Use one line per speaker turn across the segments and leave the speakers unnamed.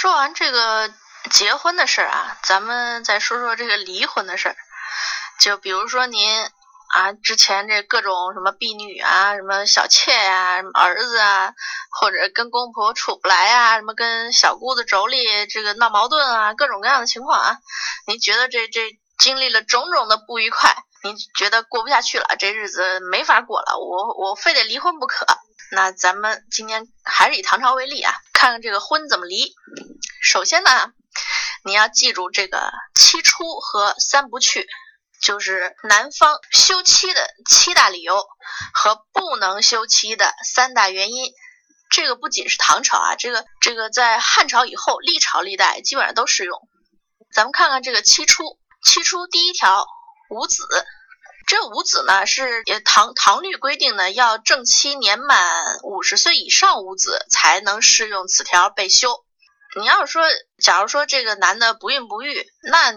说完这个结婚的事儿啊，咱们再说说这个离婚的事儿。就比如说您啊，之前这各种什么婢女啊，什么小妾呀，什么儿子啊，或者跟公婆处不来啊，什么跟小姑子妯娌这个闹矛盾啊，各种各样的情况啊，您觉得这这经历了种种的不愉快，您觉得过不下去了，这日子没法过了，我我非得离婚不可。那咱们今天还是以唐朝为例啊，看看这个婚怎么离。首先呢，你要记住这个七出和三不去，就是男方休妻的七大理由和不能休妻的三大原因。这个不仅是唐朝啊，这个这个在汉朝以后，历朝历代基本上都适用。咱们看看这个七出，七出第一条无子。这五子呢是唐唐律规定的，要正妻年满五十岁以上无子才能适用此条被休。你要是说，假如说这个男的不孕不育，那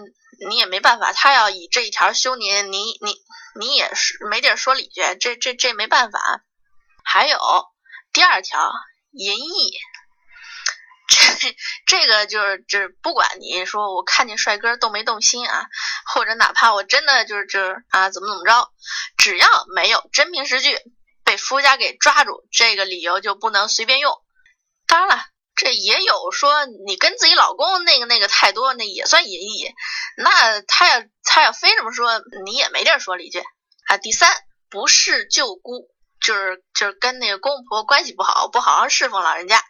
你也没办法，他要以这一条休您，你你你也是没地儿说理去，这这这没办法。还有第二条淫逸。这个就是就是不管你说我看见帅哥动没动心啊，或者哪怕我真的就是就是啊怎么怎么着，只要没有真凭实据被夫家给抓住，这个理由就不能随便用。当然了，这也有说你跟自己老公那个那个太多，那也算淫逸。那他要他要非这么说，你也没地儿说理去啊。第三，不是舅姑，就是就是跟那个公婆关系不好，不好好侍奉老人家。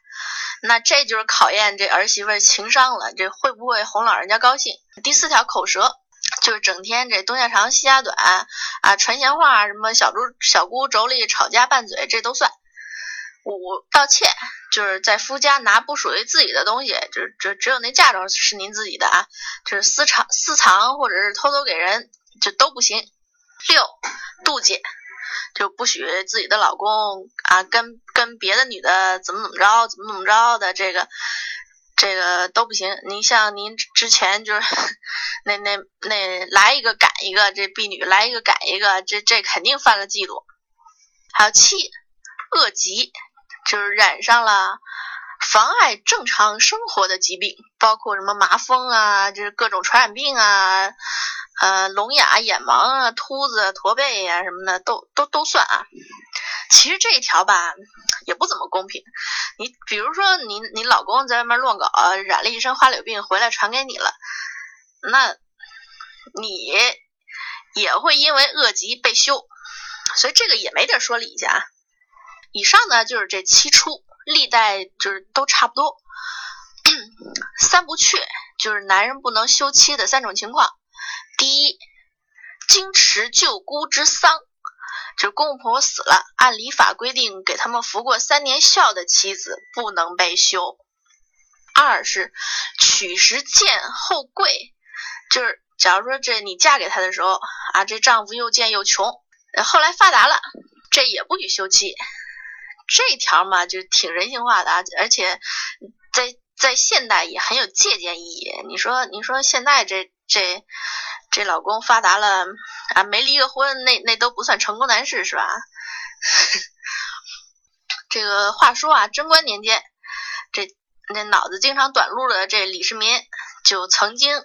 那这就是考验这儿媳妇情商了，这会不会哄老人家高兴？第四条口舌，就是整天这东家长西家短啊，传闲话，什么小猪小姑妯娌吵架拌嘴，这都算。五盗窃，就是在夫家拿不属于自己的东西，就是只只有那嫁妆是您自己的啊，就是私藏私藏或者是偷偷给人，就都不行。六妒忌。就不许自己的老公啊跟跟别的女的怎么怎么着，怎么怎么着的，这个这个都不行。您像您之前就是 那那那来一个赶一个，这婢女来一个赶一个，这这肯定犯了嫉妒。还有气恶疾，就是染上了妨碍正常生活的疾病，包括什么麻风啊，就是各种传染病啊。呃，聋哑、眼盲啊，秃子、驼背呀，什么的都都都算啊。其实这一条吧，也不怎么公平。你比如说，你你老公在外面乱搞，染了一身花柳病，回来传给你了，那你也会因为恶疾被休，所以这个也没地儿说理去啊。以上呢，就是这七出，历代就是都差不多。三不去，就是男人不能休妻的三种情况。第一，经持舅姑之丧，就是公公婆婆死了，按礼法规定给他们服过三年孝的妻子不能被休。二是娶时贱后贵，就是假如说这你嫁给他的时候啊，这丈夫又贱又穷，后来发达了，这也不许休妻。这条嘛，就挺人性化的啊，而且在在现代也很有借鉴意义。你说，你说现在这这。这老公发达了啊，没离个婚，那那都不算成功男士是吧？这个话说啊，贞观年间，这那脑子经常短路的这李世民就曾经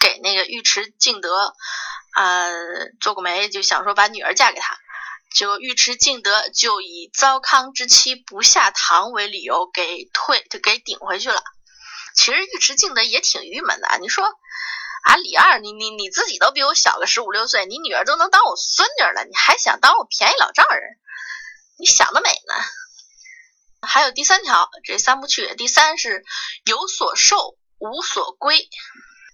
给那个尉迟敬德啊做过媒，就想说把女儿嫁给他，就尉迟敬德就以糟糠之妻不下堂为理由给退就给顶回去了。其实尉迟敬德也挺郁闷的，你说。啊，李二，你你你自己都比我小个十五六岁，你女儿都能当我孙女了，你还想当我便宜老丈人？你想得美呢！还有第三条，这三不去。第三是有所受无所归，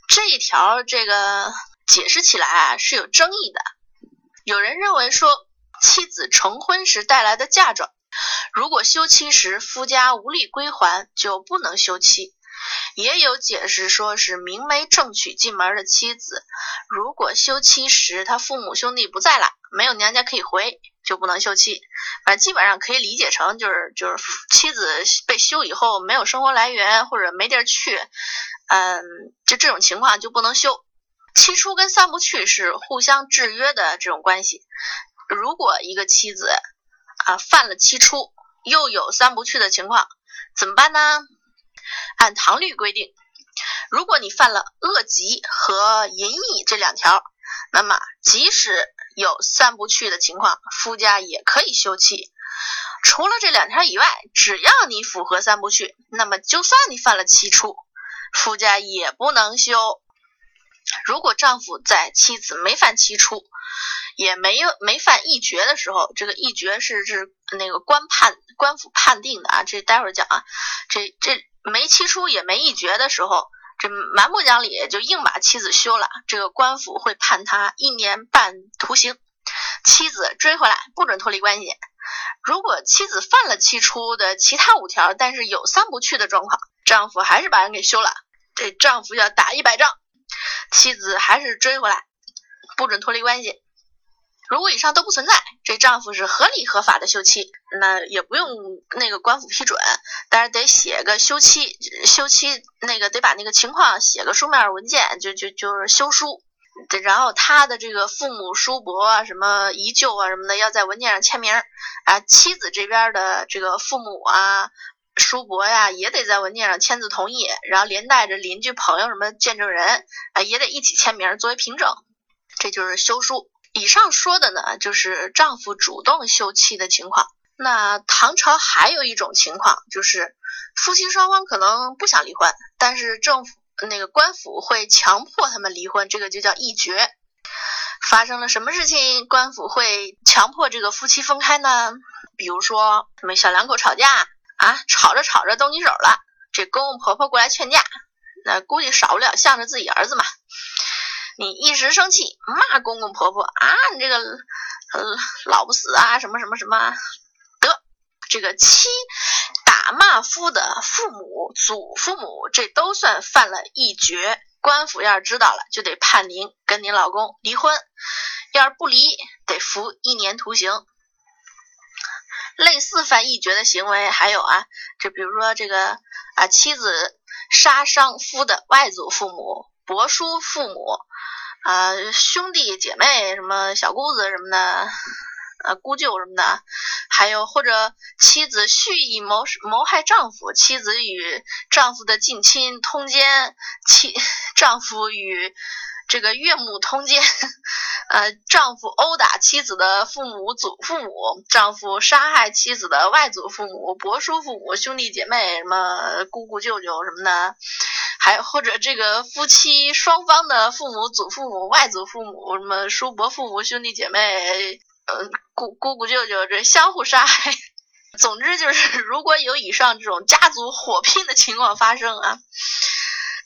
这一条这个解释起来啊是有争议的。有人认为说，妻子成婚时带来的嫁妆，如果休妻时夫家无力归还，就不能休妻。也有解释说是明媒正娶进门的妻子，如果休妻时他父母兄弟不在了，没有娘家可以回，就不能休妻。反正基本上可以理解成就是就是妻子被休以后没有生活来源或者没地儿去，嗯，就这种情况就不能休。七出跟三不去是互相制约的这种关系。如果一个妻子啊犯了七出，又有三不去的情况，怎么办呢？按唐律规定，如果你犯了恶疾和淫逸这两条，那么即使有三不去的情况，夫家也可以休妻。除了这两条以外，只要你符合三不去，那么就算你犯了七出，夫家也不能休。如果丈夫在妻子没犯七出，也没有没犯一绝的时候，这个一绝是是那个官判官府判定的啊，这待会儿讲啊。这这没七出也没一绝的时候，这蛮不讲理，就硬把妻子休了。这个官府会判他一年半徒刑，妻子追回来不准脱离关系。如果妻子犯了七出的其他五条，但是有三不去的状况，丈夫还是把人给休了，这丈夫要打一百仗，妻子还是追回来，不准脱离关系。如果以上都不存在，这丈夫是合理合法的休妻，那也不用那个官府批准，但是得写个休妻，休妻那个得把那个情况写个书面文件，就就就是休书，然后他的这个父母叔伯啊、什么姨舅啊什么的要在文件上签名，啊，妻子这边的这个父母啊、叔伯呀也得在文件上签字同意，然后连带着邻居朋友什么见证人啊也得一起签名作为凭证，这就是休书。以上说的呢，就是丈夫主动休妻的情况。那唐朝还有一种情况，就是夫妻双方可能不想离婚，但是政府那个官府会强迫他们离婚，这个就叫一决。发生了什么事情，官府会强迫这个夫妻分开呢？比如说什么小两口吵架啊，吵着吵着动起手了，这公公婆婆过来劝架，那估计少不了向着自己儿子嘛。你一时生气骂公公婆婆啊，你这个呃老不死啊，什么什么什么，得这个妻打骂夫的父母、祖父母，这都算犯了一绝。官府要是知道了，就得判您跟您老公离婚，要是不离，得服一年徒刑。类似犯一绝的行为还有啊，就比如说这个啊，妻子杀伤夫的外祖父母。伯叔父母啊，兄弟姐妹什么小姑子什么的，呃，姑舅什么的，还有或者妻子蓄意谋谋害丈夫，妻子与丈夫的近亲通奸，妻丈夫与。这个岳母通奸，呃，丈夫殴打妻子的父母、祖父母，丈夫杀害妻子的外祖父母、伯叔父母、兄弟姐妹，什么姑姑、舅舅什么的，还或者这个夫妻双方的父母、祖父母、外祖父母，什么叔伯父母、兄弟姐妹，呃，姑姑姑、舅舅，这相互杀害。总之就是，如果有以上这种家族火拼的情况发生啊。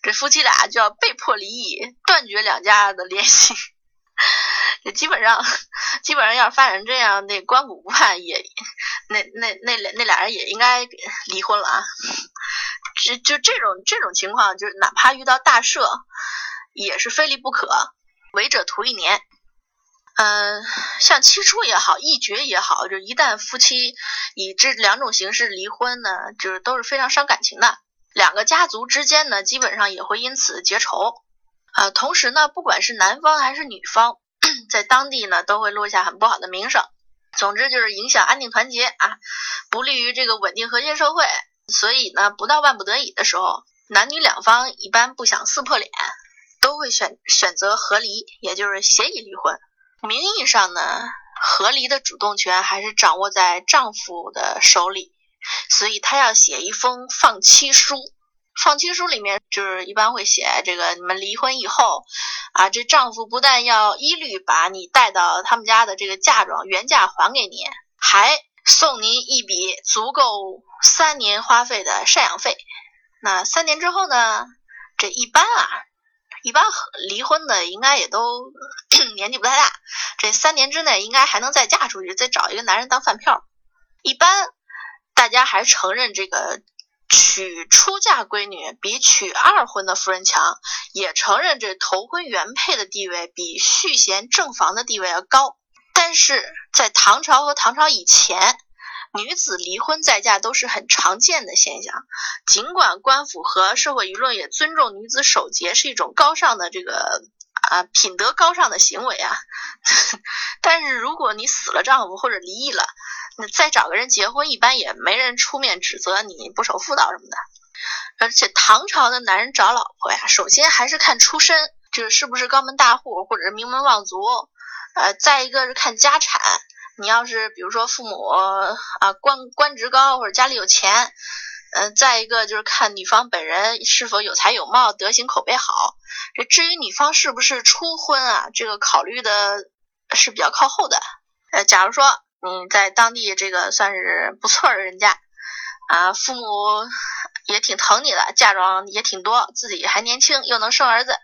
这夫妻俩就要被迫离异，断绝两家的联系。这基本上，基本上要是发展这样，那官府不判也，那那那那俩人也应该离婚了啊。就就这种这种情况，就是哪怕遇到大赦，也是非离不可。违者徒一年。嗯，像七出也好，一绝也好，就一旦夫妻以这两种形式离婚呢，就是都是非常伤感情的。两个家族之间呢，基本上也会因此结仇，啊，同时呢，不管是男方还是女方，在当地呢都会落下很不好的名声。总之就是影响安定团结啊，不利于这个稳定和谐社会。所以呢，不到万不得已的时候，男女两方一般不想撕破脸，都会选选择和离，也就是协议离婚。名义上呢，和离的主动权还是掌握在丈夫的手里。所以他要写一封放妻书，放妻书里面就是一般会写这个：你们离婚以后，啊，这丈夫不但要一律把你带到他们家的这个嫁妆原价还给你，还送您一笔足够三年花费的赡养费。那三年之后呢？这一般啊，一般离婚的应该也都 年纪不太大，这三年之内应该还能再嫁出去，再找一个男人当饭票。一般。大家还承认这个娶出嫁闺女比娶二婚的夫人强，也承认这头婚原配的地位比续弦正房的地位要高。但是在唐朝和唐朝以前，女子离婚再嫁都是很常见的现象。尽管官府和社会舆论也尊重女子守节是一种高尚的这个啊品德高尚的行为啊，但是如果你死了丈夫或者离异了，那再找个人结婚，一般也没人出面指责你不守妇道什么的。而且唐朝的男人找老婆呀，首先还是看出身，就是是不是高门大户或者是名门望族，呃，再一个是看家产。你要是比如说父母啊官官职高或者家里有钱，嗯，再一个就是看女方本人是否有才有貌，德行口碑好。这至于女方是不是初婚啊，这个考虑的是比较靠后的。呃，假如说你在当地这个算是不错的人家啊，父母也挺疼你的，嫁妆也挺多，自己还年轻又能生儿子，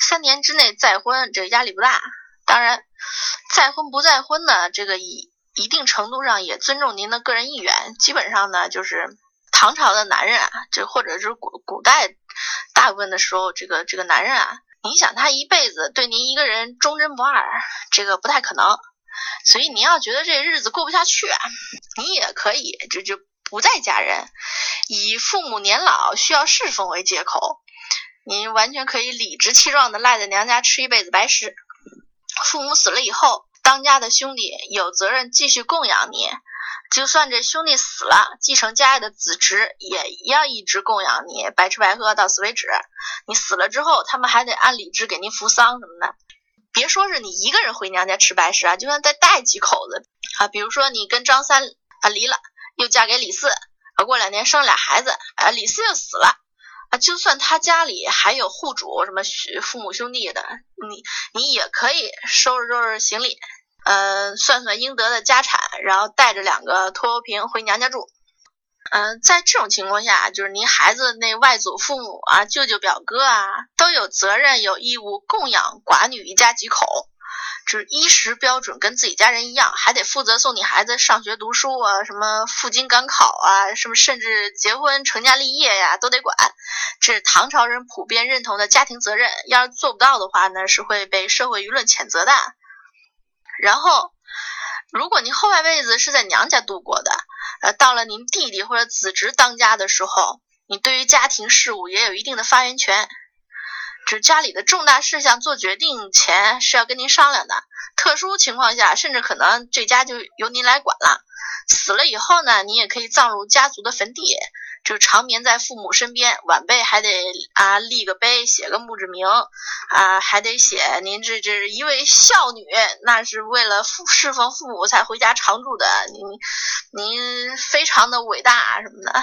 三年之内再婚，这压力不大。当然。再婚不再婚呢？这个一一定程度上也尊重您的个人意愿。基本上呢，就是唐朝的男人啊，就或者是古古代大部分的时候，这个这个男人啊，你想他一辈子对您一个人忠贞不二，这个不太可能。所以您要觉得这日子过不下去啊，你也可以就就不再嫁人，以父母年老需要侍奉为借口，您完全可以理直气壮的赖在娘家吃一辈子白食。父母死了以后，当家的兄弟有责任继续供养你。就算这兄弟死了，继承家业的子侄也要一直供养你，白吃白喝到死为止。你死了之后，他们还得按礼制给您扶丧什么的。别说是你一个人回娘家吃白食啊，就算再带几口子啊，比如说你跟张三啊离了，又嫁给李四，啊过两年生俩孩子，啊李四又死了。啊，就算他家里还有户主，什么父母兄弟的，你你也可以收拾收拾行李，呃，算算应得的家产，然后带着两个拖油瓶回娘家住。嗯，在这种情况下，就是您孩子那外祖父母啊、舅舅表哥啊，都有责任有义务供养寡女一家几口。就是衣食标准跟自己家人一样，还得负责送你孩子上学读书啊，什么赴京赶考啊，什么甚至结婚成家立业呀，都得管。这是唐朝人普遍认同的家庭责任，要是做不到的话呢，是会被社会舆论谴责的。然后，如果您后半辈子是在娘家度过的，呃，到了您弟弟或者子侄当家的时候，你对于家庭事务也有一定的发言权。是家里的重大事项做决定前是要跟您商量的，特殊情况下甚至可能这家就由您来管了。死了以后呢，您也可以葬入家族的坟地，就长眠在父母身边。晚辈还得啊立个碑，写个墓志铭啊，还得写您这这一位孝女，那是为了父侍奉父母才回家常住的，您您非常的伟大什么的。